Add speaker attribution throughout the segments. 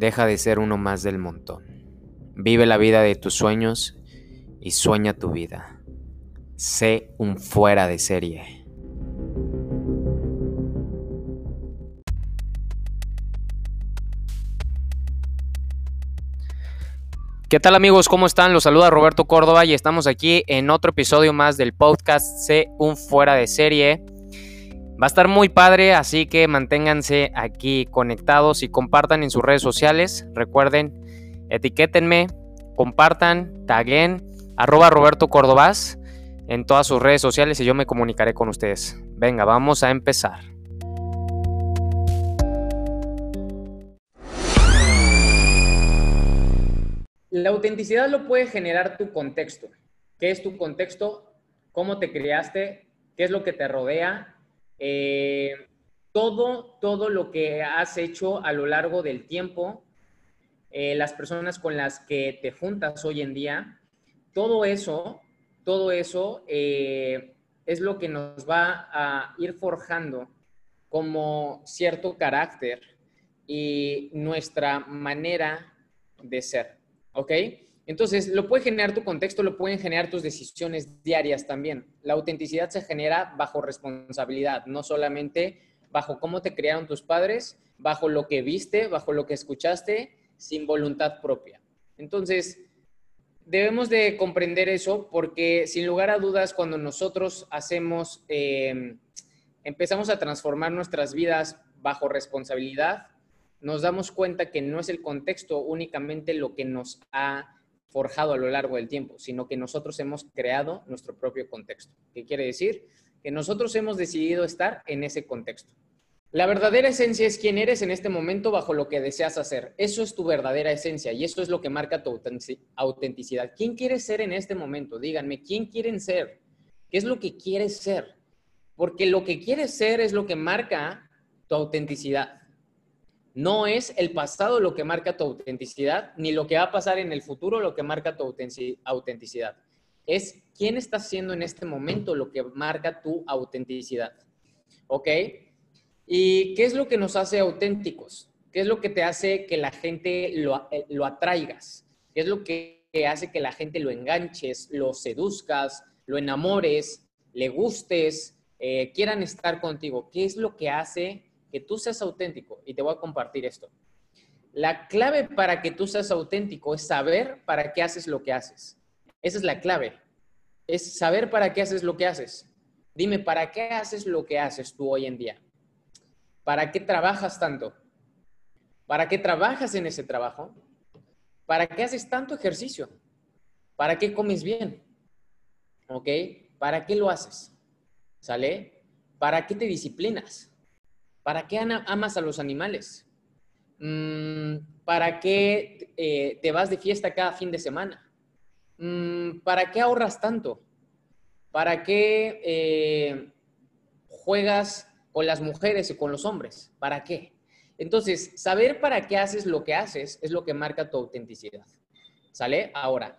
Speaker 1: Deja de ser uno más del montón. Vive la vida de tus sueños y sueña tu vida. Sé un fuera de serie. ¿Qué tal amigos? ¿Cómo están? Los saluda Roberto Córdoba y estamos aquí en otro episodio más del podcast Sé un fuera de serie. Va a estar muy padre, así que manténganse aquí conectados y compartan en sus redes sociales. Recuerden, etiquétenme, compartan, taguen, arroba Roberto en todas sus redes sociales y yo me comunicaré con ustedes. Venga, vamos a empezar. La autenticidad lo puede generar tu contexto. ¿Qué es tu contexto? ¿Cómo te creaste? ¿Qué es lo que te rodea? Eh, todo, todo lo que has hecho a lo largo del tiempo, eh, las personas con las que te juntas hoy en día, todo eso, todo eso eh, es lo que nos va a ir forjando como cierto carácter y nuestra manera de ser. ¿Ok? Entonces, lo puede generar tu contexto, lo pueden generar tus decisiones diarias también. La autenticidad se genera bajo responsabilidad, no solamente bajo cómo te criaron tus padres, bajo lo que viste, bajo lo que escuchaste, sin voluntad propia. Entonces, debemos de comprender eso porque sin lugar a dudas, cuando nosotros hacemos, eh, empezamos a transformar nuestras vidas bajo responsabilidad, nos damos cuenta que no es el contexto únicamente lo que nos ha forjado a lo largo del tiempo, sino que nosotros hemos creado nuestro propio contexto. ¿Qué quiere decir? Que nosotros hemos decidido estar en ese contexto. La verdadera esencia es quién eres en este momento bajo lo que deseas hacer. Eso es tu verdadera esencia y eso es lo que marca tu autenticidad. ¿Quién quieres ser en este momento? Díganme, ¿quién quieren ser? ¿Qué es lo que quieres ser? Porque lo que quieres ser es lo que marca tu autenticidad. No es el pasado lo que marca tu autenticidad, ni lo que va a pasar en el futuro lo que marca tu autenticidad. Es quién estás siendo en este momento lo que marca tu autenticidad. ¿Ok? ¿Y qué es lo que nos hace auténticos? ¿Qué es lo que te hace que la gente lo, eh, atraigas? ¿Qué es lo que hace que la gente lo enganches, lo seduzcas, lo enamores, le gustes, eh, quieran estar contigo? ¿Qué es lo que hace que tú seas auténtico y te voy a compartir esto. La clave para que tú seas auténtico es saber para qué haces lo que haces. Esa es la clave. Es saber para qué haces lo que haces. Dime, ¿para qué haces lo que haces tú hoy en día? ¿Para qué trabajas tanto? ¿Para qué trabajas en ese trabajo? ¿Para qué haces tanto ejercicio? ¿Para qué comes bien? ¿Ok? ¿Para qué lo haces? ¿Sale? ¿Para qué te disciplinas? ¿Para qué amas a los animales? Mm, ¿Para qué eh, te vas de fiesta cada fin de semana? Mm, ¿Para qué ahorras tanto? ¿Para qué eh, juegas con las mujeres y con los hombres? ¿Para qué? Entonces, saber para qué haces lo que haces es lo que marca tu autenticidad. ¿Sale? Ahora,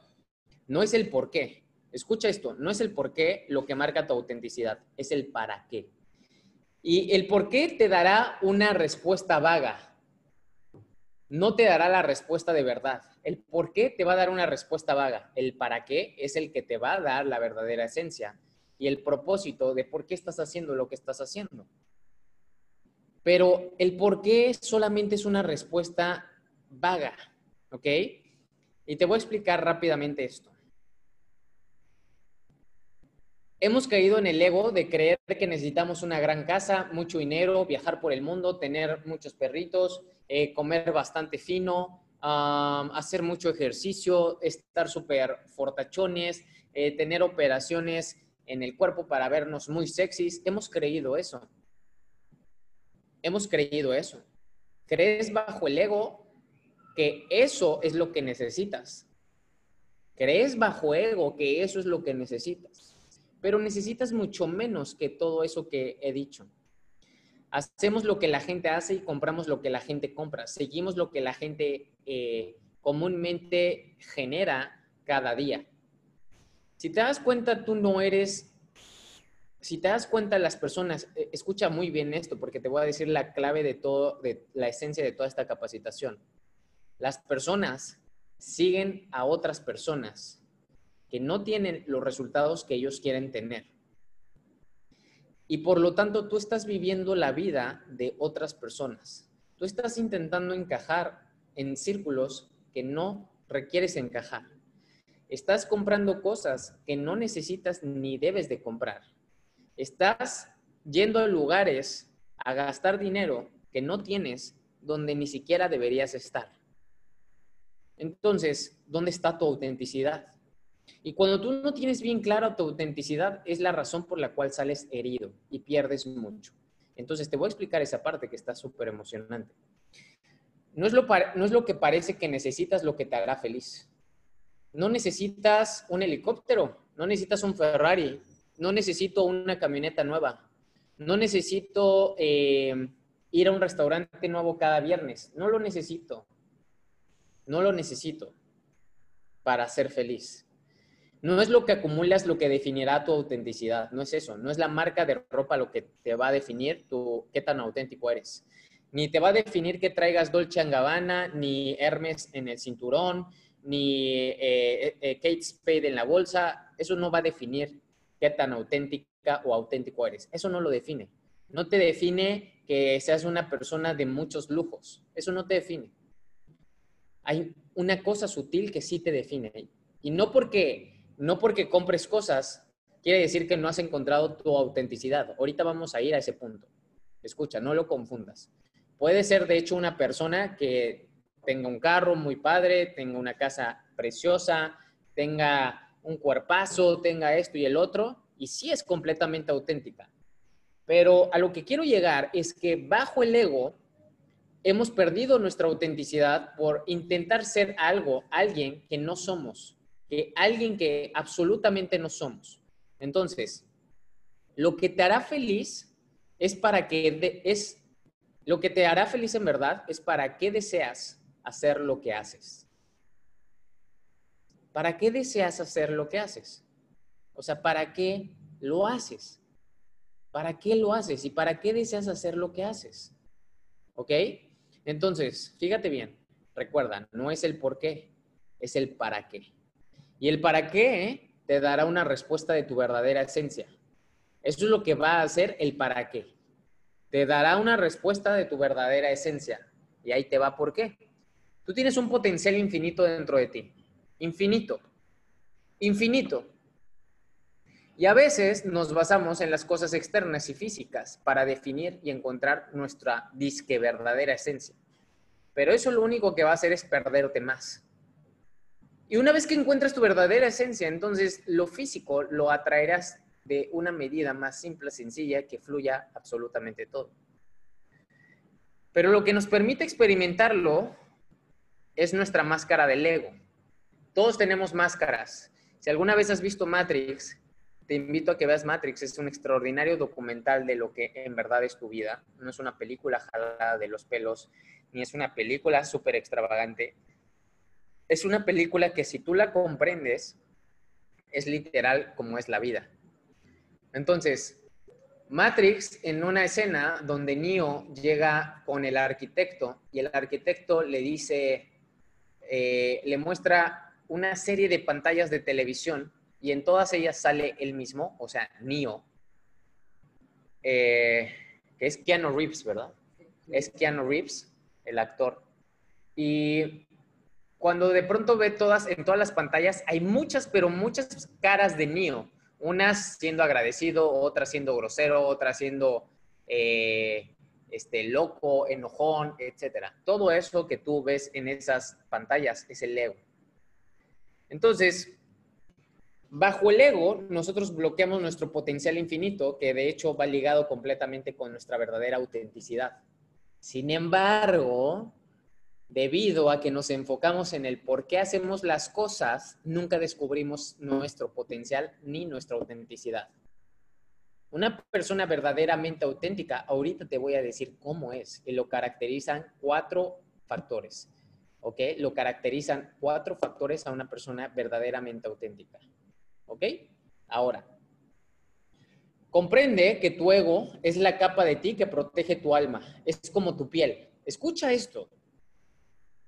Speaker 1: no es el por qué. Escucha esto, no es el por qué lo que marca tu autenticidad, es el para qué. Y el por qué te dará una respuesta vaga. No te dará la respuesta de verdad. El por qué te va a dar una respuesta vaga. El para qué es el que te va a dar la verdadera esencia. Y el propósito de por qué estás haciendo lo que estás haciendo. Pero el por qué solamente es una respuesta vaga. ¿Ok? Y te voy a explicar rápidamente esto. Hemos caído en el ego de creer que necesitamos una gran casa, mucho dinero, viajar por el mundo, tener muchos perritos, eh, comer bastante fino, hacer mucho ejercicio, estar súper fortachones, eh, tener operaciones en el cuerpo para vernos muy sexys. Hemos creído eso. Hemos creído eso. Crees bajo el ego que eso es lo que necesitas. Crees bajo ego que eso es lo que necesitas pero necesitas mucho menos que todo eso que he dicho. Hacemos lo que la gente hace y compramos lo que la gente compra. Seguimos lo que la gente eh, comúnmente genera cada día. Si te das cuenta, tú no eres, si te das cuenta las personas, eh, escucha muy bien esto porque te voy a decir la clave de todo, de la esencia de toda esta capacitación. Las personas siguen a otras personas que no tienen los resultados que ellos quieren tener. Y por lo tanto, tú estás viviendo la vida de otras personas. Tú estás intentando encajar en círculos que no requieres encajar. Estás comprando cosas que no necesitas ni debes de comprar. Estás yendo a lugares a gastar dinero que no tienes donde ni siquiera deberías estar. Entonces, ¿dónde está tu autenticidad? Y cuando tú no tienes bien clara tu autenticidad, es la razón por la cual sales herido y pierdes mucho. Entonces, te voy a explicar esa parte que está súper emocionante. No es, lo, no es lo que parece que necesitas lo que te hará feliz. No necesitas un helicóptero, no necesitas un Ferrari, no necesito una camioneta nueva, no necesito eh, ir a un restaurante nuevo cada viernes, no lo necesito, no lo necesito para ser feliz. No es lo que acumulas lo que definirá tu autenticidad, no es eso, no es la marca de ropa lo que te va a definir qué tan auténtico eres. Ni te va a definir que traigas Dolce Gabbana, ni Hermes en el cinturón, ni eh, eh, Kate Spade en la bolsa. Eso no va a definir qué tan auténtica o auténtico eres. Eso no lo define. No te define que seas una persona de muchos lujos. Eso no te define. Hay una cosa sutil que sí te define. Y no porque, no porque compres cosas quiere decir que no has encontrado tu autenticidad. Ahorita vamos a ir a ese punto. Escucha, no lo confundas. Puede ser, de hecho, una persona que tenga un carro muy padre, tenga una casa preciosa, tenga un cuerpazo, tenga esto y el otro, y sí es completamente auténtica. Pero a lo que quiero llegar es que bajo el ego hemos perdido nuestra autenticidad por intentar ser algo, alguien que no somos, que alguien que absolutamente no somos. Entonces, lo que te hará feliz es para que es lo que te hará feliz en verdad es para qué deseas hacer lo que haces. ¿Para qué deseas hacer lo que haces? O sea, ¿para qué lo haces? ¿Para qué lo haces? ¿Y para qué deseas hacer lo que haces? ¿Ok? Entonces, fíjate bien, recuerda, no es el por qué, es el para qué. Y el para qué te dará una respuesta de tu verdadera esencia. Eso es lo que va a hacer el para qué te dará una respuesta de tu verdadera esencia. Y ahí te va por qué. Tú tienes un potencial infinito dentro de ti. Infinito. Infinito. Y a veces nos basamos en las cosas externas y físicas para definir y encontrar nuestra disque verdadera esencia. Pero eso lo único que va a hacer es perderte más. Y una vez que encuentres tu verdadera esencia, entonces lo físico lo atraerás de una medida más simple, sencilla, que fluya absolutamente todo. Pero lo que nos permite experimentarlo es nuestra máscara del ego. Todos tenemos máscaras. Si alguna vez has visto Matrix, te invito a que veas Matrix. Es un extraordinario documental de lo que en verdad es tu vida. No es una película jalada de los pelos, ni es una película súper extravagante. Es una película que si tú la comprendes, es literal como es la vida. Entonces, Matrix, en una escena donde Neo llega con el arquitecto y el arquitecto le dice, eh, le muestra una serie de pantallas de televisión y en todas ellas sale el mismo, o sea, Neo, eh, que es Keanu Reeves, ¿verdad? Es Keanu Reeves, el actor. Y cuando de pronto ve todas, en todas las pantallas, hay muchas, pero muchas caras de Neo unas siendo agradecido, otras siendo grosero, otras siendo eh, este, loco, enojón, etc. Todo eso que tú ves en esas pantallas es el ego. Entonces, bajo el ego, nosotros bloqueamos nuestro potencial infinito, que de hecho va ligado completamente con nuestra verdadera autenticidad. Sin embargo, debido a que nos enfocamos en el por qué hacemos las cosas, nunca descubrimos nuestro potencial ni nuestra autenticidad. Una persona verdaderamente auténtica, ahorita te voy a decir cómo es, y lo caracterizan cuatro factores, ¿ok? Lo caracterizan cuatro factores a una persona verdaderamente auténtica, ¿ok? Ahora, comprende que tu ego es la capa de ti que protege tu alma, es como tu piel. Escucha esto,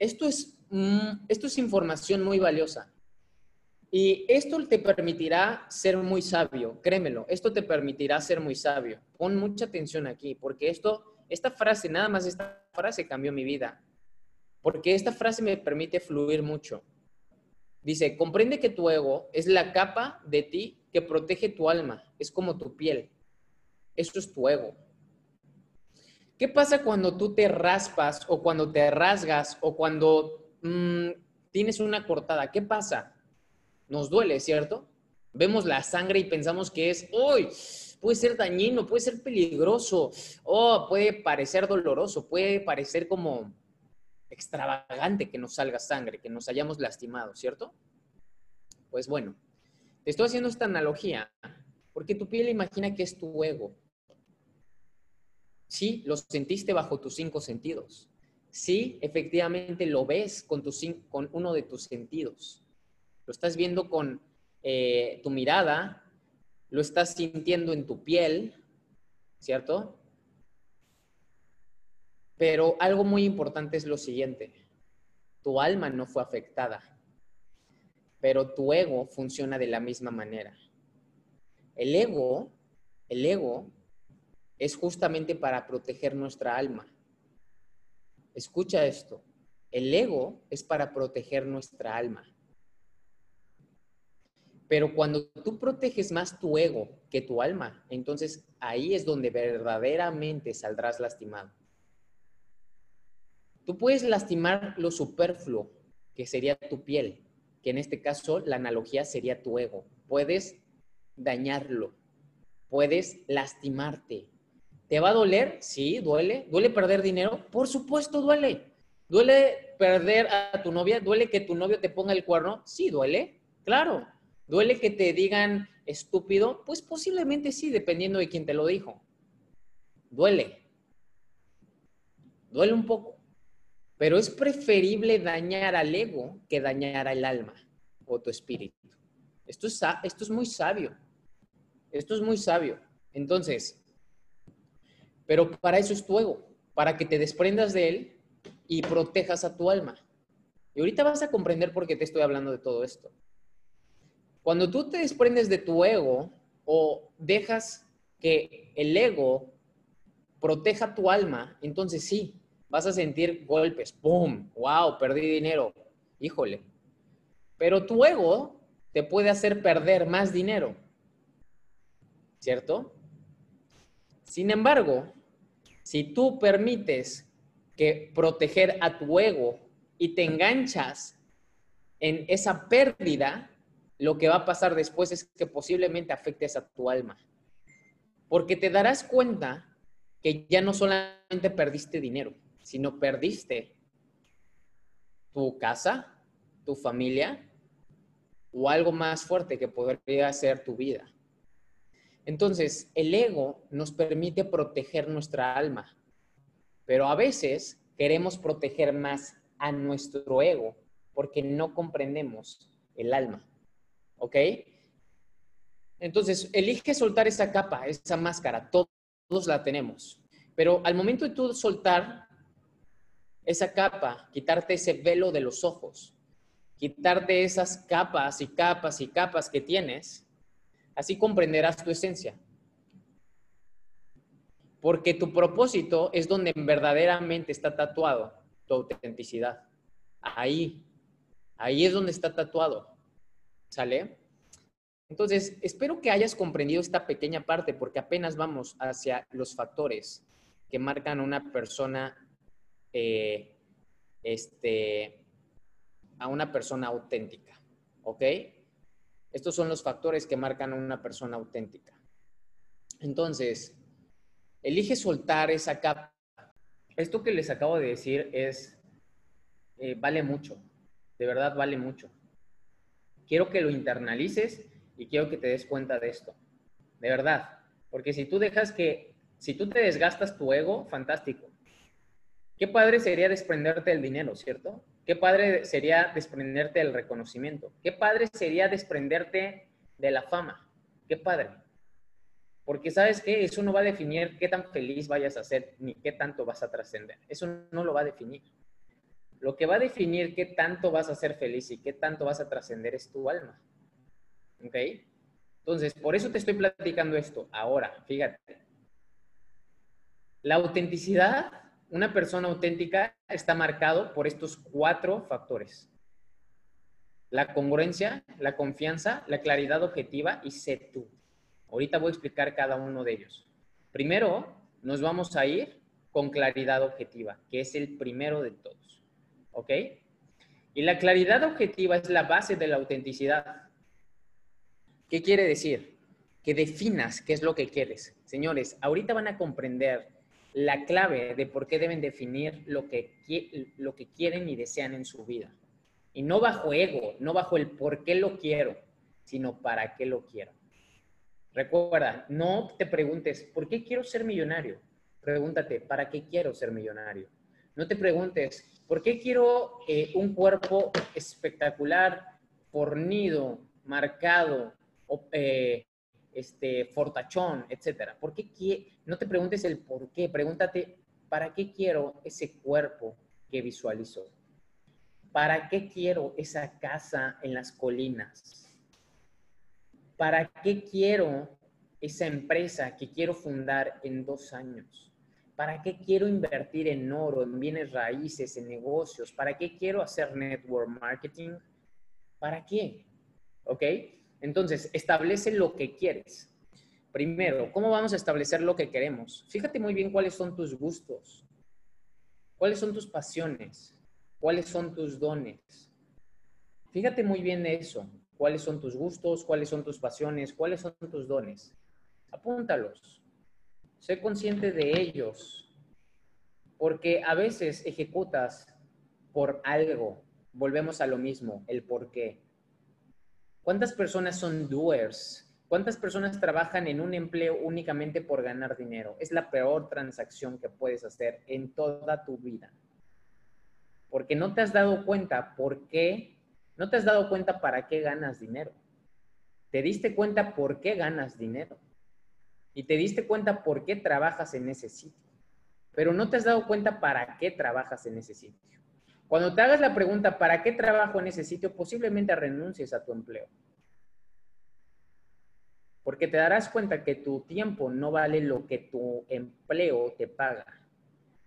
Speaker 1: esto es, mm, esto es información muy valiosa. Y esto te permitirá ser muy sabio, créemelo, esto te permitirá ser muy sabio. Pon mucha atención aquí, porque esto, esta frase, nada más esta frase cambió mi vida, porque esta frase me permite fluir mucho. Dice, comprende que tu ego es la capa de ti que protege tu alma, es como tu piel. Eso es tu ego. ¿Qué pasa cuando tú te raspas o cuando te rasgas o cuando mm, tienes una cortada? ¿Qué pasa? nos duele, ¿cierto? Vemos la sangre y pensamos que es, uy, puede ser dañino, puede ser peligroso, o puede parecer doloroso, puede parecer como extravagante que nos salga sangre, que nos hayamos lastimado, ¿cierto? Pues bueno, te estoy haciendo esta analogía porque tu piel imagina que es tu ego. Sí, lo sentiste bajo tus cinco sentidos. Sí, efectivamente lo ves con, con uno de tus sentidos. Lo estás viendo con eh, tu mirada, lo estás sintiendo en tu piel, ¿cierto? Pero algo muy importante es lo siguiente. Tu alma no fue afectada, pero tu ego funciona de la misma manera. El ego, el ego es justamente para proteger nuestra alma. Escucha esto. El ego es para proteger nuestra alma. Pero cuando tú proteges más tu ego que tu alma, entonces ahí es donde verdaderamente saldrás lastimado. Tú puedes lastimar lo superfluo, que sería tu piel, que en este caso la analogía sería tu ego. Puedes dañarlo, puedes lastimarte. ¿Te va a doler? Sí, duele. ¿Duele perder dinero? Por supuesto, duele. ¿Duele perder a tu novia? ¿Duele que tu novio te ponga el cuerno? Sí, duele. Claro. ¿Duele que te digan estúpido? Pues posiblemente sí, dependiendo de quién te lo dijo. Duele. Duele un poco. Pero es preferible dañar al ego que dañar al alma o tu espíritu. Esto es, esto es muy sabio. Esto es muy sabio. Entonces, pero para eso es tu ego, para que te desprendas de él y protejas a tu alma. Y ahorita vas a comprender por qué te estoy hablando de todo esto. Cuando tú te desprendes de tu ego o dejas que el ego proteja tu alma, entonces sí, vas a sentir golpes, ¡pum! ¡Wow! Perdí dinero. Híjole. Pero tu ego te puede hacer perder más dinero. ¿Cierto? Sin embargo, si tú permites que proteger a tu ego y te enganchas en esa pérdida, lo que va a pasar después es que posiblemente afectes a tu alma. Porque te darás cuenta que ya no solamente perdiste dinero, sino perdiste tu casa, tu familia o algo más fuerte que podría ser tu vida. Entonces, el ego nos permite proteger nuestra alma, pero a veces queremos proteger más a nuestro ego porque no comprendemos el alma. ¿ok? Entonces, elige soltar esa capa, esa máscara, todos la tenemos. Pero al momento de tú soltar esa capa, quitarte ese velo de los ojos, quitarte esas capas y capas y capas que tienes, así comprenderás tu esencia. Porque tu propósito es donde verdaderamente está tatuado tu autenticidad. Ahí, ahí es donde está tatuado. ¿Sale? Entonces, espero que hayas comprendido esta pequeña parte porque apenas vamos hacia los factores que marcan a una persona, eh, este, a una persona auténtica. ¿Ok? Estos son los factores que marcan a una persona auténtica. Entonces, elige soltar esa capa. Esto que les acabo de decir es, eh, vale mucho, de verdad vale mucho. Quiero que lo internalices y quiero que te des cuenta de esto. De verdad. Porque si tú dejas que, si tú te desgastas tu ego, fantástico. Qué padre sería desprenderte del dinero, ¿cierto? Qué padre sería desprenderte del reconocimiento. Qué padre sería desprenderte de la fama. Qué padre. Porque sabes qué, eso no va a definir qué tan feliz vayas a ser ni qué tanto vas a trascender. Eso no lo va a definir. lo que va a definir qué tanto vas a ser feliz y qué tanto vas a trascender es tu alma. ¿Ok? Entonces, por eso te estoy platicando esto. Ahora, fíjate. La autenticidad, una persona auténtica está marcado por estos cuatro factores. La congruencia, la confianza, la claridad objetiva y sé tú. Ahorita voy a explicar cada uno de ellos. Primero, nos vamos a ir con claridad objetiva, que es el primero de todos. ¿Ok? Y la claridad objetiva es la base de la autenticidad. ¿Qué quiere decir? Que definas qué es lo que quieres. Señores, ahorita van a comprender la clave de por qué deben definir lo que, lo que quieren y desean en su vida. Y no bajo ego, no bajo el por qué lo quiero, sino para qué lo quiero. Recuerda, no te preguntes, ¿por qué quiero ser millonario? Pregúntate, ¿para qué quiero ser millonario? No te preguntes, ¿por qué quiero eh, un cuerpo espectacular, fornido, marcado, eh, este, fortachón, etcétera. ¿Por qué no te preguntes el por qué, pregúntate, ¿para qué quiero ese cuerpo que visualizo? ¿Para qué quiero esa casa en las colinas? ¿Para qué quiero esa empresa que quiero fundar en dos años? ¿Para qué quiero invertir en oro, en bienes raíces, en negocios? ¿Para qué quiero hacer network marketing? ¿Para qué? ¿Ok? Entonces, establece lo que quieres. Primero, ¿cómo vamos a establecer lo que queremos? Fíjate muy bien cuáles son tus gustos, cuáles son tus pasiones, cuáles son tus dones. Fíjate muy bien eso, cuáles son tus gustos, cuáles son tus pasiones, cuáles son tus dones. Apúntalos. Sé consciente de ellos, porque a veces ejecutas por algo. Volvemos a lo mismo, el por qué. ¿Cuántas personas son doers? ¿Cuántas personas trabajan en un empleo únicamente por ganar dinero? Es la peor transacción que puedes hacer en toda tu vida. Porque no te has dado cuenta por qué, no te has dado cuenta para qué ganas dinero. Te diste cuenta por qué ganas dinero. Y te diste cuenta por qué trabajas en ese sitio. Pero no te has dado cuenta para qué trabajas en ese sitio. Cuando te hagas la pregunta, ¿para qué trabajo en ese sitio? Posiblemente renuncies a tu empleo. Porque te darás cuenta que tu tiempo no vale lo que tu empleo te paga.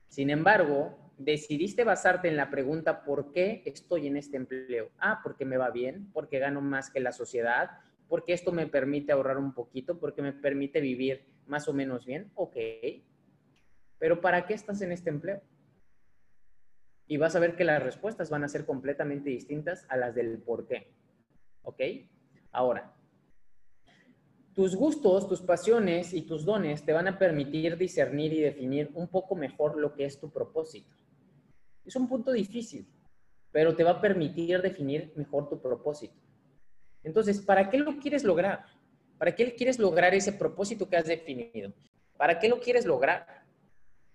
Speaker 1: Sin embargo, decidiste basarte en la pregunta, ¿por qué estoy en este empleo? Ah, porque me va bien, porque gano más que la sociedad, porque esto me permite ahorrar un poquito, porque me permite vivir más o menos bien. Ok. Pero ¿para qué estás en este empleo? Y vas a ver que las respuestas van a ser completamente distintas a las del por qué. ¿Ok? Ahora, tus gustos, tus pasiones y tus dones te van a permitir discernir y definir un poco mejor lo que es tu propósito. Es un punto difícil, pero te va a permitir definir mejor tu propósito. Entonces, ¿para qué lo quieres lograr? ¿Para qué quieres lograr ese propósito que has definido? ¿Para qué lo quieres lograr?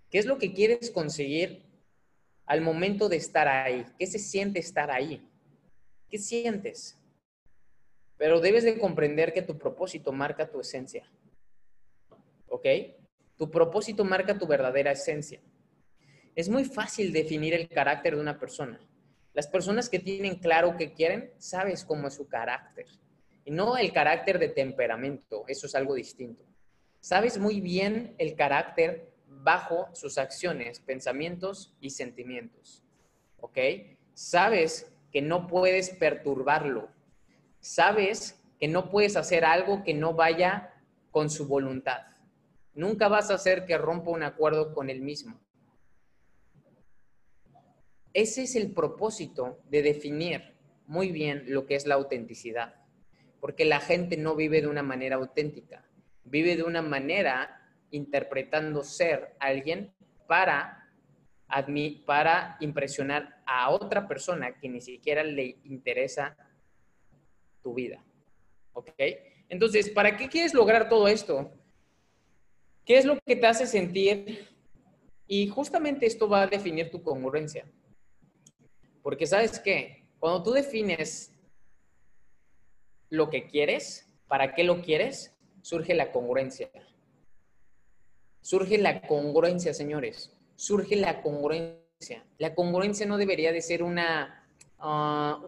Speaker 1: ¿Qué es lo que quieres conseguir al momento de estar ahí? ¿Qué se siente estar ahí? ¿Qué sientes? Pero debes de comprender que tu propósito marca tu esencia. ¿Ok? Tu propósito marca tu verdadera esencia. Es muy fácil definir el carácter de una persona. Las personas que tienen claro qué quieren, sabes cómo es su carácter. Y no el carácter de temperamento, eso es algo distinto. Sabes muy bien el carácter bajo sus acciones, pensamientos y sentimientos. ¿Ok? Sabes que no puedes perturbarlo. Sabes que no puedes hacer algo que no vaya con su voluntad. Nunca vas a hacer que rompa un acuerdo con él mismo. Ese es el propósito de definir muy bien lo que es la autenticidad. Porque la gente no vive de una manera auténtica, vive de una manera interpretando ser alguien para, para impresionar a otra persona que ni siquiera le interesa tu vida. ¿Ok? Entonces, ¿para qué quieres lograr todo esto? ¿Qué es lo que te hace sentir? Y justamente esto va a definir tu congruencia. Porque sabes qué, cuando tú defines lo que quieres, para qué lo quieres, surge la congruencia. Surge la congruencia, señores. Surge la congruencia. La congruencia no debería de ser una... Ah,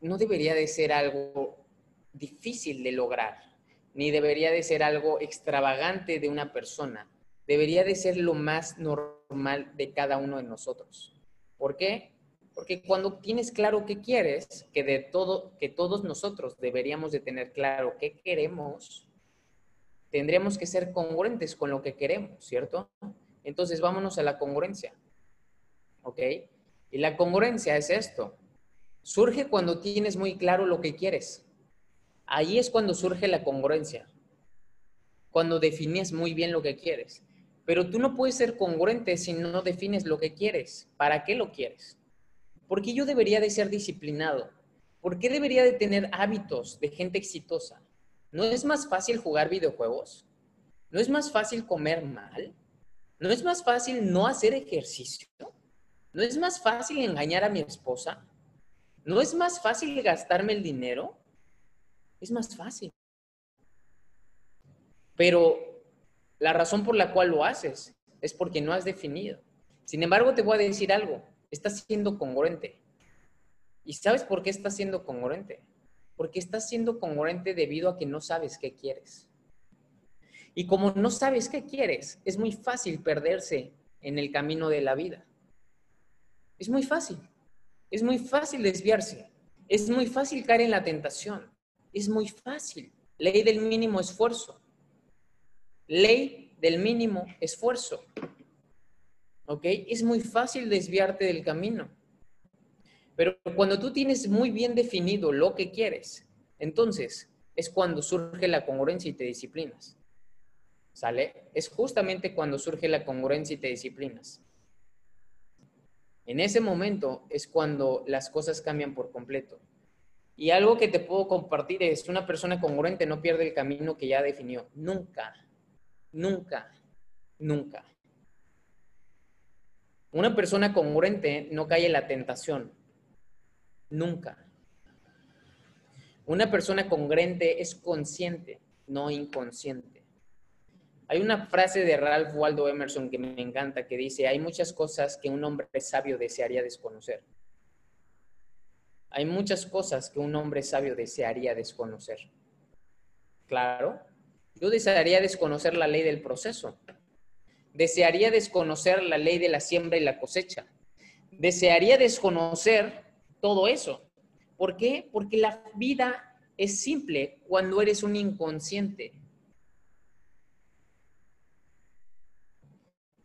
Speaker 1: no debería de ser algo difícil de lograr, ni debería de ser algo extravagante de una persona. Debería de ser lo más normal de cada uno de nosotros. ¿Por qué? Porque cuando tienes claro qué quieres, que de todo, que todos nosotros deberíamos de tener claro qué queremos, tendríamos que ser congruentes con lo que queremos, ¿cierto? Entonces vámonos a la congruencia. ¿Ok? Y la congruencia es esto. Surge cuando tienes muy claro lo que quieres. Ahí es cuando surge la congruencia. Cuando defines muy bien lo que quieres. Pero tú no puedes ser congruente si no defines lo que quieres. ¿Para qué lo quieres? ¿Por qué yo debería de ser disciplinado? ¿Por qué debería de tener hábitos de gente exitosa? ¿No es más fácil jugar videojuegos? ¿No es más fácil comer mal? ¿No es más fácil no hacer ejercicio? ¿No es más fácil engañar a mi esposa? ¿No es más fácil gastarme el dinero? Es más fácil. Pero la razón por la cual lo haces es porque no has definido. Sin embargo, te voy a decir algo. Estás siendo congruente. ¿Y sabes por qué estás siendo congruente? Porque estás siendo congruente debido a que no sabes qué quieres. Y como no sabes qué quieres, es muy fácil perderse en el camino de la vida. Es muy fácil. Es muy fácil desviarse. Es muy fácil caer en la tentación. Es muy fácil. Ley del mínimo esfuerzo. Ley del mínimo esfuerzo. ¿Ok? Es muy fácil desviarte del camino. Pero cuando tú tienes muy bien definido lo que quieres, entonces es cuando surge la congruencia y te disciplinas. ¿Sale? Es justamente cuando surge la congruencia y te disciplinas. En ese momento es cuando las cosas cambian por completo. Y algo que te puedo compartir es, una persona congruente no pierde el camino que ya definió. Nunca, nunca, nunca. Una persona congruente no cae en la tentación. Nunca. Una persona congruente es consciente, no inconsciente. Hay una frase de Ralph Waldo Emerson que me encanta que dice, hay muchas cosas que un hombre sabio desearía desconocer. Hay muchas cosas que un hombre sabio desearía desconocer. Claro, yo desearía desconocer la ley del proceso. Desearía desconocer la ley de la siembra y la cosecha. Desearía desconocer todo eso. ¿Por qué? Porque la vida es simple cuando eres un inconsciente.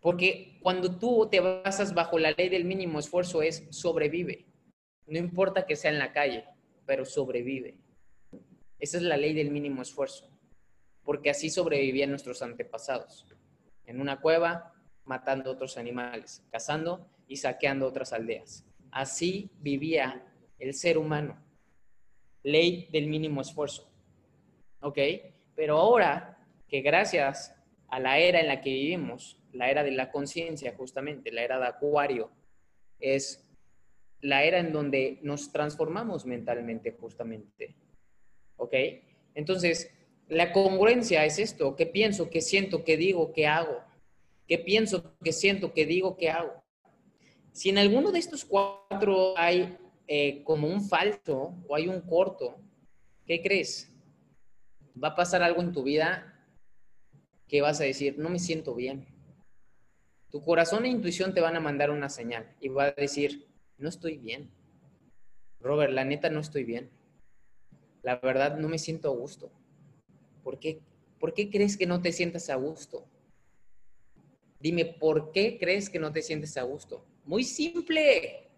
Speaker 1: Porque cuando tú te basas bajo la ley del mínimo esfuerzo es sobrevive. No importa que sea en la calle, pero sobrevive. Esa es la ley del mínimo esfuerzo. Porque así sobrevivían nuestros antepasados. En una cueva, matando otros animales, cazando y saqueando otras aldeas. Así vivía el ser humano. Ley del mínimo esfuerzo. ¿Ok? Pero ahora que gracias a la era en la que vivimos, la era de la conciencia justamente, la era de Acuario, es la era en donde nos transformamos mentalmente justamente. ¿Ok? Entonces, la congruencia es esto, ¿qué pienso, qué siento, qué digo, qué hago? ¿Qué pienso, qué siento, qué digo, qué hago? Si en alguno de estos cuatro hay eh, como un falso o hay un corto, ¿qué crees? Va a pasar algo en tu vida que vas a decir, no me siento bien. Tu corazón e intuición te van a mandar una señal y va a decir, no estoy bien. Robert, la neta no estoy bien. La verdad no me siento a gusto. ¿Por qué? ¿Por qué crees que no te sientas a gusto? Dime, ¿por qué crees que no te sientes a gusto? Muy simple,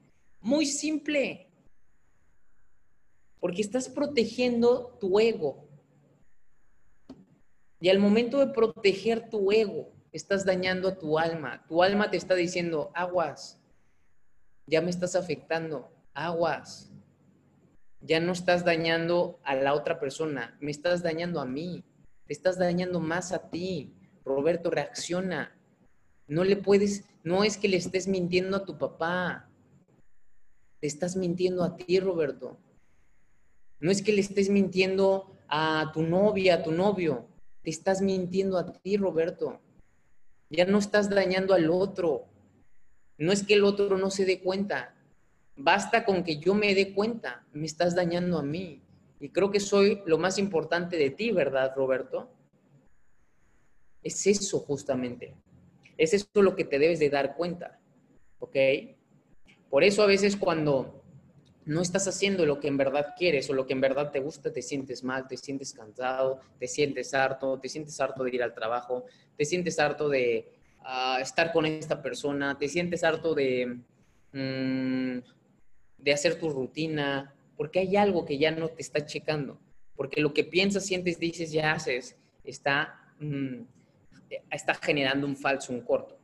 Speaker 1: muy simple. Porque estás protegiendo tu ego. Y al momento de proteger tu ego, estás dañando a tu alma. Tu alma te está diciendo, aguas, ya me estás afectando, aguas. Ya no estás dañando a la otra persona, me estás dañando a mí, te estás dañando más a ti. Roberto, reacciona. No le puedes, no es que le estés mintiendo a tu papá, te estás mintiendo a ti, Roberto. No es que le estés mintiendo a tu novia, a tu novio, te estás mintiendo a ti, Roberto. Ya no estás dañando al otro. No es que el otro no se dé cuenta. Basta con que yo me dé cuenta. Me estás dañando a mí. Y creo que soy lo más importante de ti, ¿verdad, Roberto? Es eso justamente. Es eso lo que te debes de dar cuenta. ¿Ok? Por eso a veces cuando no estás haciendo lo que en verdad quieres o lo que en verdad te gusta, te sientes mal, te sientes cansado, te sientes harto, te sientes harto de ir al trabajo, te sientes harto de ah, estar con esta persona, te sientes harto de, mm, de hacer tu rutina, porque hay algo que ya no te está checando, porque lo que piensas, sientes, dices, ya haces, está, mm, está generando un falso, un corto.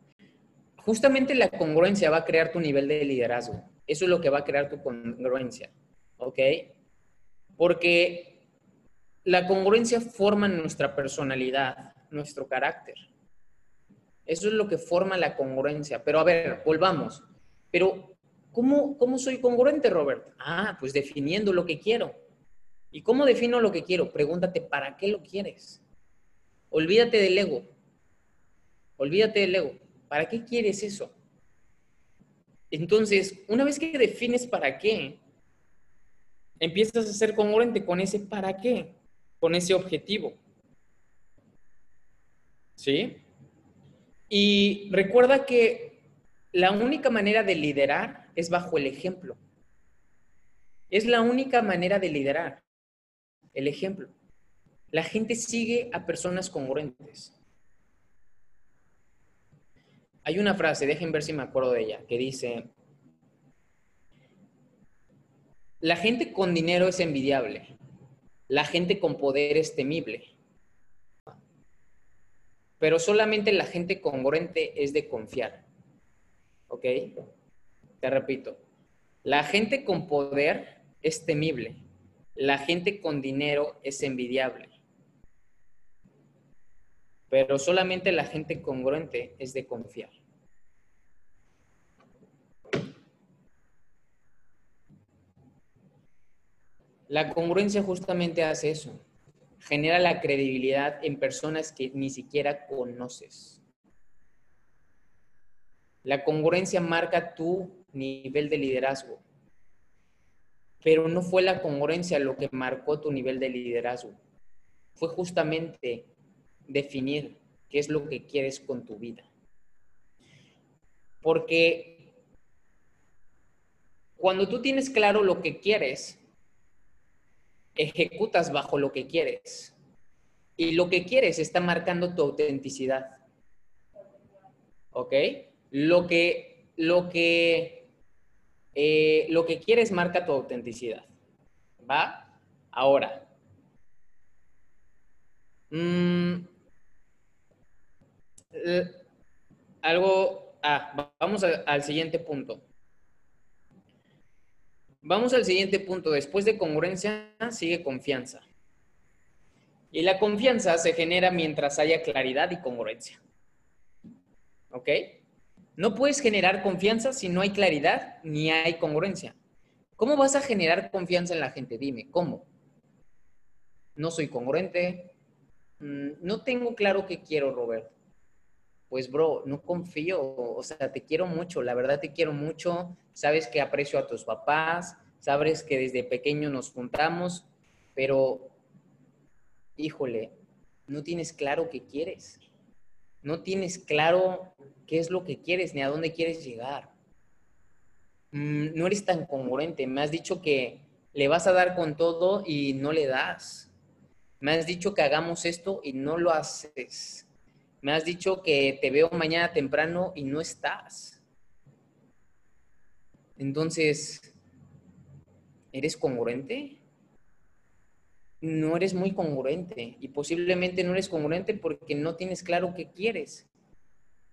Speaker 1: Justamente la congruencia va a crear tu nivel de liderazgo. Eso es lo que va a crear tu congruencia, ¿ok? Porque la congruencia forma nuestra personalidad, nuestro carácter. Eso es lo que forma la congruencia. Pero a ver, volvamos. Pero ¿Cómo, soy congruente, Robert? Ah, pues definiendo lo que quiero. ¿Y cómo defino lo que quiero? Pregúntate, ¿para qué lo quieres? Olvídate del ego. Olvídate del ego. ¿Para qué quieres eso? Entonces, una vez que defines para qué, empiezas a ser congruente con ese para qué, con ese objetivo. ¿Sí? Y recuerda que la única manera de liderar es bajo el ejemplo. Es la única manera de liderar, el ejemplo. La gente sigue a personas congruentes. Hay una frase, dejen ver si me acuerdo de ella, que dice, la gente con dinero es envidiable, la gente con poder es temible, pero solamente la gente congruente es de confiar. ¿Ok? Te repito, la gente con poder es temible, la gente con dinero es envidiable, pero solamente la gente congruente es de confiar. La congruencia justamente hace eso, genera la credibilidad en personas que ni siquiera conoces. La congruencia marca tu nivel de liderazgo. Pero no fue la congruencia lo que marcó tu nivel de liderazgo. Fue justamente definir qué es lo que quieres con tu vida. Porque cuando tú tienes claro lo que quieres, ejecutas bajo lo que quieres. Y lo que quieres está marcando tu autenticidad. ¿Ok? Lo que, lo que eh, lo que quieres marca tu autenticidad. ¿Va? Ahora. Mm, algo. Ah, vamos al siguiente punto. Vamos al siguiente punto. Después de congruencia, sigue confianza. Y la confianza se genera mientras haya claridad y congruencia. ¿Ok? No puedes generar confianza si no hay claridad ni hay congruencia. ¿Cómo vas a generar confianza en la gente? Dime, ¿cómo? No soy congruente. Mm, no tengo claro qué quiero, Robert. Pues, bro, no confío. O sea, te quiero mucho. La verdad te quiero mucho. Sabes que aprecio a tus papás. Sabes que desde pequeño nos juntamos. Pero, híjole, no tienes claro qué quieres no tienes claro qué es lo que quieres ni a dónde quieres llegar. Mm, no eres tan congruente. Me has dicho que le vas a dar con todo y no le das. Me has dicho que hagamos esto y no lo haces. Me has dicho que te veo mañana temprano y no estás. Entonces, ¿eres congruente? no eres muy congruente y posiblemente no eres congruente porque no tienes claro qué quieres.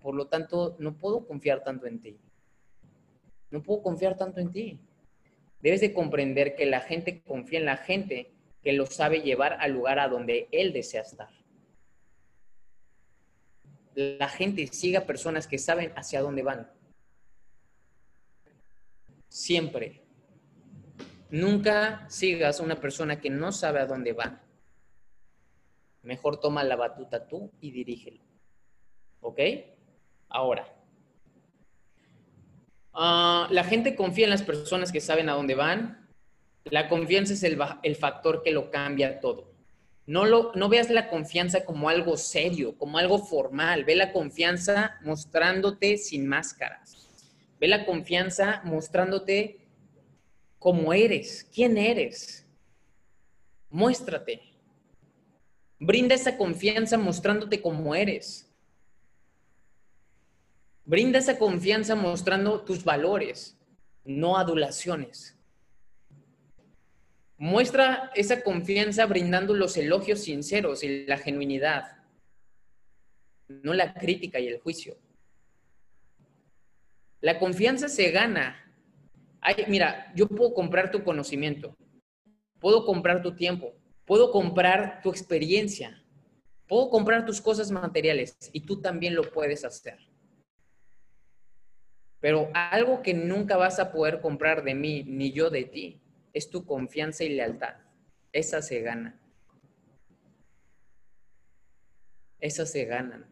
Speaker 1: Por lo tanto, no puedo confiar tanto en ti. No puedo confiar tanto en ti. Debes de comprender que la gente confía en la gente que lo sabe llevar al lugar a donde él desea estar. La gente sigue a personas que saben hacia dónde van. Siempre. Nunca sigas a una persona que no sabe a dónde va. Mejor toma la batuta tú y dirígelo. ¿Ok? Ahora, ah, la gente confía en las personas que saben a dónde van. La confianza es el factor que lo cambia todo. No, lo, no veas la confianza como algo serio, como algo formal. Ve la confianza mostrándote sin máscaras. Ve la confianza mostrándote como eres, quién eres. Muéstrate. Brinda esa confianza mostrándote como eres. Brinda esa confianza mostrando tus valores, no adulaciones. Muestra esa confianza brindando los elogios sinceros y la genuinidad, no la crítica y el juicio. La confianza se gana. mira, yo puedo comprar tu conocimiento, puedo comprar tu tiempo, puedo comprar tu experiencia, puedo comprar tus cosas materiales y tú también lo puedes hacer. Pero algo que nunca vas a poder comprar de mí, ni yo de ti, es tu confianza y lealtad. Esa se gana. Esas se ganan.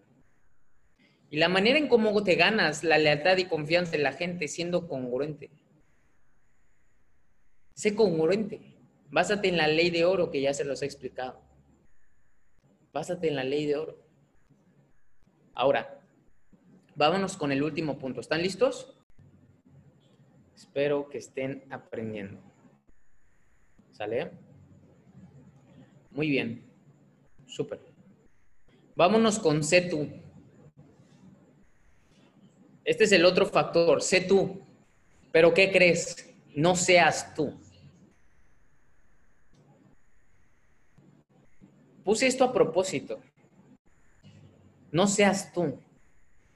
Speaker 1: Y la manera en cómo te ganas la lealtad y confianza de la gente siendo congruente. Sé congruente. Básate en la ley de oro que ya se los he explicado. Básate en la ley de oro. Ahora, vámonos con el último punto. ¿Están listos? Espero que estén aprendiendo. ¿Sale? Muy bien. Súper. Vámonos con tú. Este es el otro factor, sé tú. Pero ¿qué crees? No seas tú. Puse esto a propósito. No seas tú.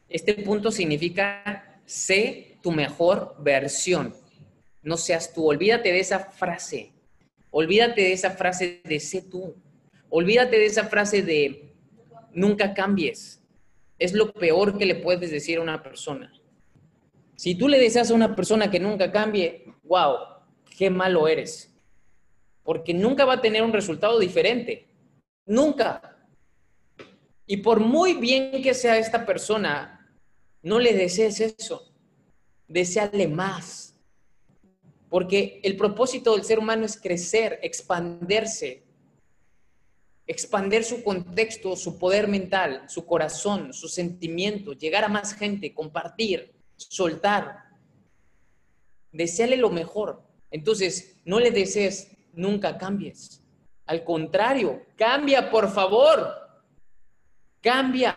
Speaker 1: Este punto significa sé tu mejor versión. No seas tú. Olvídate de esa frase. Olvídate de esa frase de sé tú. Olvídate de esa frase de nunca cambies. Es lo peor que le puedes decir a una persona. Si tú le deseas a una persona que nunca cambie, wow, qué malo eres. Porque nunca va a tener un resultado diferente. Nunca. Y por muy bien que sea esta persona, no le desees eso. Deseale más. Porque el propósito del ser humano es crecer, expandirse, expander su contexto, su poder mental, su corazón, su sentimiento, llegar a más gente, compartir, soltar. Deseale lo mejor. Entonces, no le desees, nunca cambies. Al contrario, cambia, por favor. Cambia.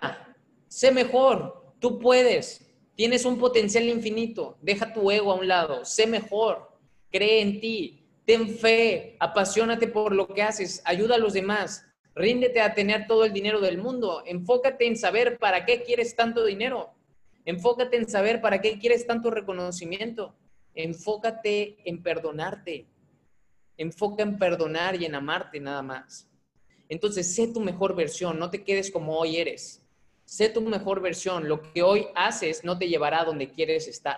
Speaker 1: Sé mejor. Tú puedes. Tienes un potencial infinito. Deja tu ego a un lado. Sé mejor cree en ti, ten fe, apasionate por lo que haces, ayuda a los demás, ríndete a tener todo el dinero del mundo, enfócate en saber para qué quieres tanto dinero, enfócate en saber para qué quieres tanto reconocimiento, enfócate en perdonarte, enfoca en perdonar y en amarte nada más. Entonces, sé tu mejor versión, no te quedes como hoy eres. Sé tu mejor versión. Lo que hoy haces no te llevará a donde quieres estar.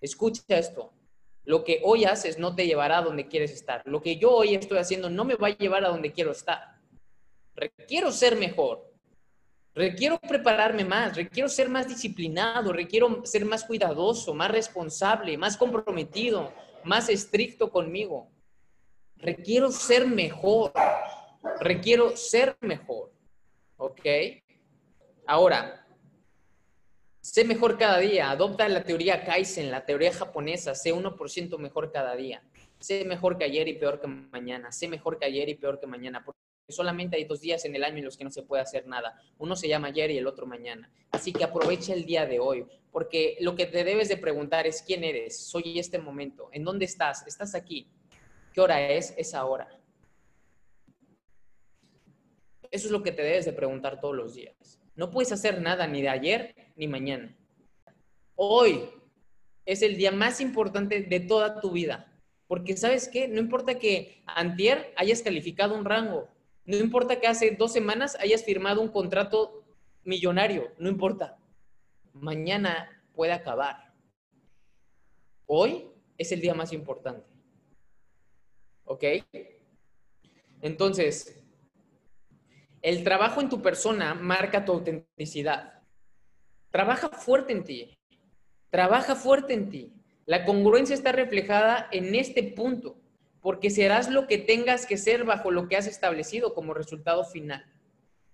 Speaker 1: Escucha esto. Lo que hoy haces no te llevará a donde quieres estar. Lo que yo hoy estoy haciendo no me va a llevar a donde quiero estar. Requiero ser mejor. Requiero prepararme más, requiero ser más disciplinado, requiero ser más cuidadoso, más responsable, más comprometido, más estricto conmigo. Requiero ser mejor. Requiero ser mejor. ¿Ok? Ahora, Sé mejor cada día, adopta la teoría Kaizen, la teoría japonesa, sé 1% mejor cada día. Sé mejor que ayer y peor que mañana, sé mejor que ayer y peor que mañana, porque solamente hay dos días en el año en los que no se puede hacer nada. Uno se llama ayer y el otro mañana. Así que aprovecha el día de hoy, porque lo que te debes de preguntar es quién eres, soy este momento, ¿en dónde estás? ¿Estás aquí? ¿Qué hora es? Es ahora. Eso es lo que te debes de preguntar todos los días. No puedes hacer nada ni de ayer ni mañana. Hoy es el día más importante de toda tu vida. Porque sabes qué, no importa que antier hayas calificado un rango, no importa que hace dos semanas hayas firmado un contrato millonario, no importa. Mañana puede acabar. Hoy es el día más importante. ¿Ok? Entonces, el trabajo en tu persona marca tu autenticidad. Trabaja fuerte en ti. Trabaja fuerte en ti. La congruencia está reflejada en este punto, porque serás lo que tengas que ser bajo lo que has establecido como resultado final.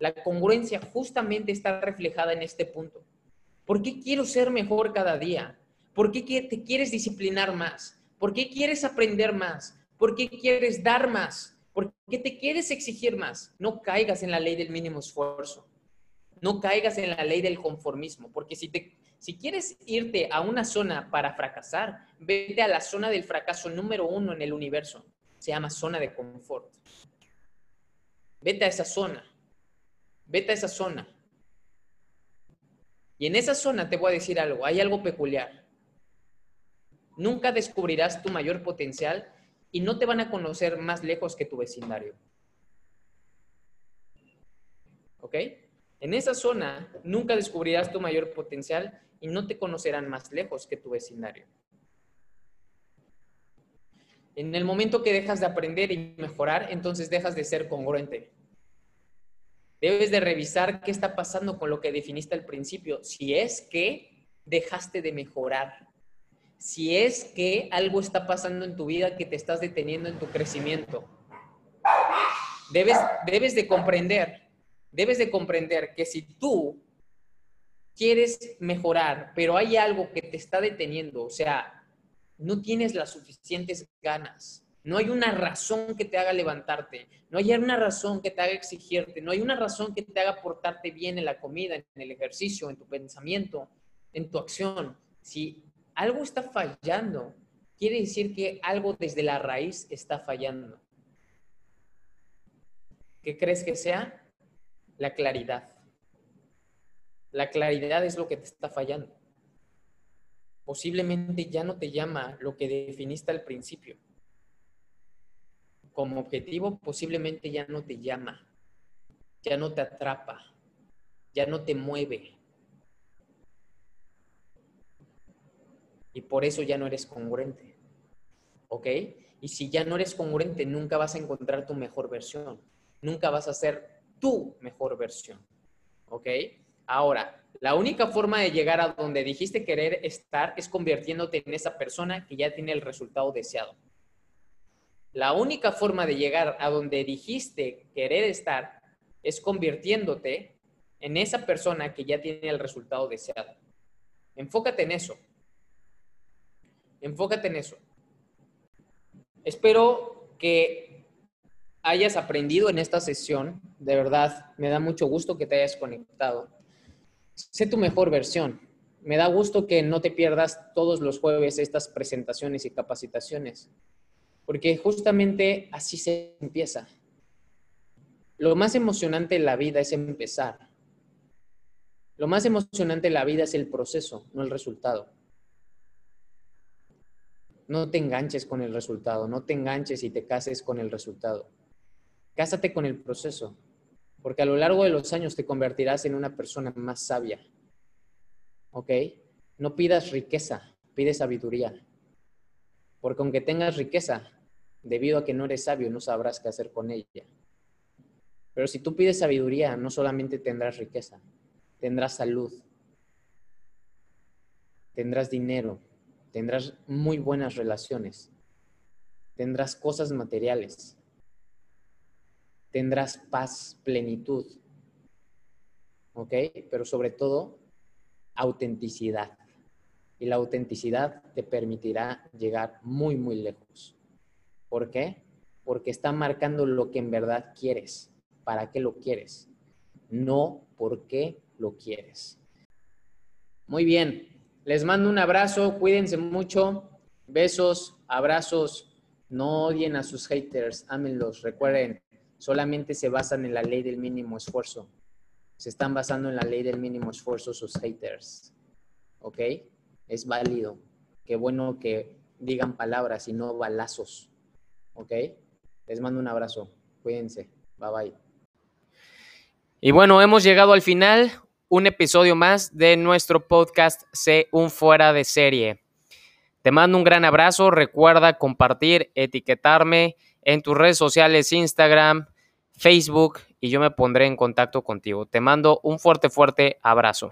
Speaker 1: La congruencia justamente está reflejada en este punto. ¿Por qué quiero ser mejor cada día? ¿Por qué te quieres disciplinar más? ¿Por qué quieres aprender más? ¿Por qué quieres dar más? ¿Por qué te quieres exigir más? No caigas en la ley del mínimo esfuerzo. No caigas en la ley del conformismo, porque si, te, si quieres irte a una zona para fracasar, vete a la zona del fracaso número uno en el universo. Se llama zona de confort. Vete a esa zona. Vete a esa zona. Y en esa zona te voy a decir algo, hay algo peculiar. Nunca descubrirás tu mayor potencial y no te van a conocer más lejos que tu vecindario. ¿Ok? En esa zona nunca descubrirás tu mayor potencial y no te conocerán más lejos que tu vecindario. En el momento que dejas de aprender y mejorar, entonces dejas de ser congruente. Debes de revisar qué está pasando con lo que definiste al principio. Si es que dejaste de mejorar. Si es que algo está pasando en tu vida que te estás deteniendo en tu crecimiento. Debes, debes de comprender debes de comprender que si tú quieres mejorar, pero hay algo que te está deteniendo, o sea, no tienes las suficientes ganas, no hay una razón que te haga levantarte, no hay una razón que te haga exigirte, no hay una razón que te haga portarte bien en la comida, en el ejercicio, en tu pensamiento, en tu acción. Si algo está fallando, quiere decir que algo desde la raíz está fallando. ¿Qué crees que sea? La claridad. La claridad es lo que te está fallando. Posiblemente ya no te llama lo que definiste al principio. Como objetivo, posiblemente ya no te llama, ya no te atrapa, ya no te mueve. Y por eso ya no eres congruente. ¿Ok? Y si ya no eres congruente, nunca vas a encontrar tu mejor versión. Nunca vas a ser tu mejor versión. ¿Ok? Ahora, la única forma de llegar a donde dijiste querer estar es convirtiéndote en esa persona que ya tiene el resultado deseado. La única forma de llegar a donde dijiste querer estar es convirtiéndote en esa persona que ya tiene el resultado deseado. Enfócate en eso. Enfócate en eso. Espero que hayas aprendido en esta sesión. De verdad, me da mucho gusto que te hayas conectado. Sé tu mejor versión. Me da gusto que no te pierdas todos los jueves estas presentaciones y capacitaciones, porque justamente así se empieza. Lo más emocionante en la vida es empezar. Lo más emocionante en la vida es el proceso, no el resultado. No te enganches con el resultado, no te enganches y te cases con el resultado. Cásate con el proceso, porque a lo largo de los años te convertirás en una persona más sabia. ¿Ok? No pidas riqueza, pide sabiduría. Porque aunque tengas riqueza, debido a que no eres sabio, no sabrás qué hacer con ella. Pero si tú pides sabiduría, no solamente tendrás riqueza, tendrás salud, tendrás dinero, tendrás muy buenas relaciones, tendrás cosas materiales tendrás paz, plenitud. ¿Ok? Pero sobre todo, autenticidad. Y la autenticidad te permitirá llegar muy, muy lejos. ¿Por qué? Porque está marcando lo que en verdad quieres. ¿Para qué lo quieres? No por qué lo quieres. Muy bien. Les mando un abrazo. Cuídense mucho. Besos, abrazos. No odien a sus haters. Ámenlos. Recuerden, solamente se basan en la ley del mínimo esfuerzo. Se están basando en la ley del mínimo esfuerzo sus haters. ¿Ok? Es válido. Qué bueno que digan palabras y no balazos. ¿Ok? Les mando un abrazo. Cuídense. Bye bye.
Speaker 2: Y bueno, hemos llegado al final. Un episodio más de nuestro podcast Sé un fuera de serie. Te mando un gran abrazo. Recuerda compartir, etiquetarme en tus redes sociales, Instagram, Facebook y yo me pondré en contacto contigo. Te mando un fuerte, fuerte abrazo.